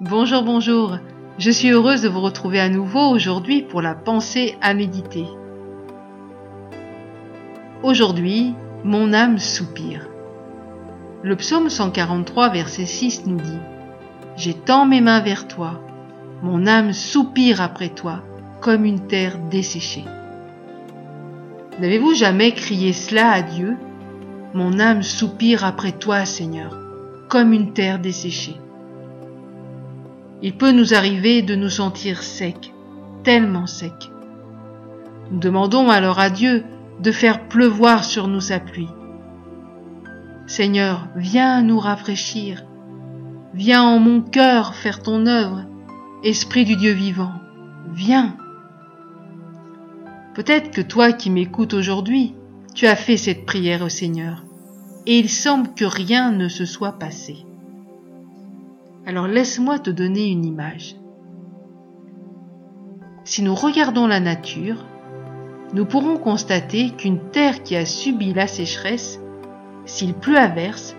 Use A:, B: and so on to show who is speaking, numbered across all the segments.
A: Bonjour, bonjour. Je suis heureuse de vous retrouver à nouveau aujourd'hui pour la pensée à méditer. Aujourd'hui, mon âme soupire. Le psaume 143, verset 6 nous dit J'étends mes mains vers toi, mon âme soupire après toi, comme une terre desséchée. N'avez-vous jamais crié cela à Dieu Mon âme soupire après toi, Seigneur, comme une terre desséchée. Il peut nous arriver de nous sentir secs, tellement secs. Nous demandons alors à Dieu de faire pleuvoir sur nous sa pluie. Seigneur, viens nous rafraîchir. Viens en mon cœur faire ton œuvre. Esprit du Dieu vivant, viens. Peut-être que toi qui m'écoutes aujourd'hui, tu as fait cette prière au Seigneur, et il semble que rien ne se soit passé. Alors laisse-moi te donner une image. Si nous regardons la nature, nous pourrons constater qu'une terre qui a subi la sécheresse, s'il pleut à verse,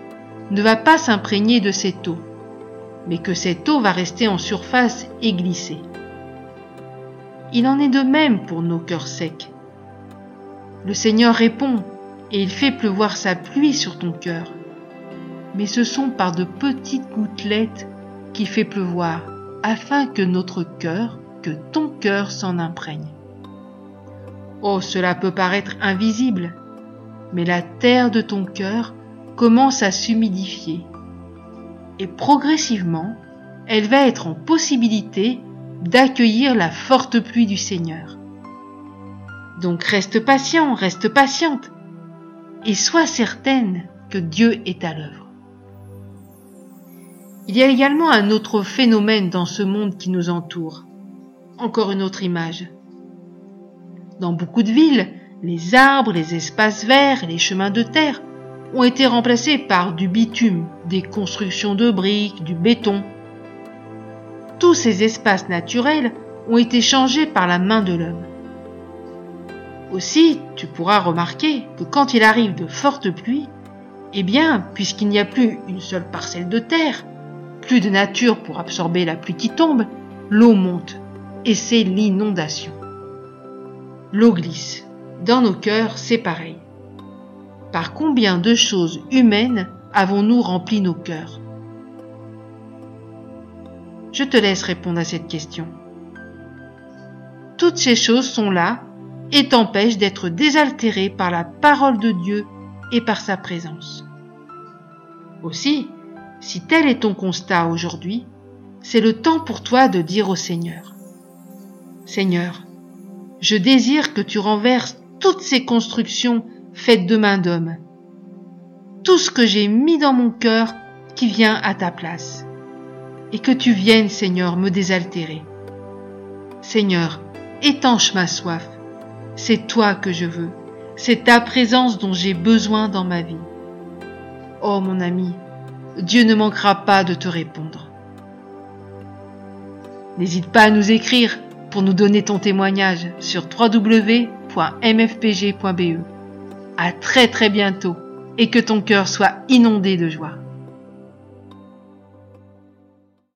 A: ne va pas s'imprégner de cette eau, mais que cette eau va rester en surface et glisser. Il en est de même pour nos cœurs secs. Le Seigneur répond et il fait pleuvoir sa pluie sur ton cœur. Mais ce sont par de petites gouttelettes fait pleuvoir, afin que notre cœur, que ton cœur s'en imprègne. Oh, cela peut paraître invisible, mais la terre de ton cœur commence à s'humidifier. Et progressivement, elle va être en possibilité d'accueillir la forte pluie du Seigneur. Donc reste patient, reste patiente, et sois certaine que Dieu est à l'œuvre. Il y a également un autre phénomène dans ce monde qui nous entoure. Encore une autre image. Dans beaucoup de villes, les arbres, les espaces verts les chemins de terre ont été remplacés par du bitume, des constructions de briques, du béton. Tous ces espaces naturels ont été changés par la main de l'homme. Aussi, tu pourras remarquer que quand il arrive de fortes pluies, eh bien, puisqu'il n'y a plus une seule parcelle de terre, plus de nature pour absorber la pluie qui tombe, l'eau monte et c'est l'inondation. L'eau glisse. Dans nos cœurs, c'est pareil. Par combien de choses humaines avons-nous rempli nos cœurs? Je te laisse répondre à cette question. Toutes ces choses sont là et t'empêchent d'être désaltéré par la parole de Dieu et par sa présence. Aussi, si tel est ton constat aujourd'hui, c'est le temps pour toi de dire au Seigneur, Seigneur, je désire que tu renverses toutes ces constructions faites de main d'homme, tout ce que j'ai mis dans mon cœur qui vient à ta place, et que tu viennes, Seigneur, me désaltérer. Seigneur, étanche ma soif, c'est toi que je veux, c'est ta présence dont j'ai besoin dans ma vie. Oh mon ami, Dieu ne manquera pas de te répondre. N'hésite pas à nous écrire pour nous donner ton témoignage sur www.mfpg.be. À très très bientôt et que ton cœur soit inondé de joie.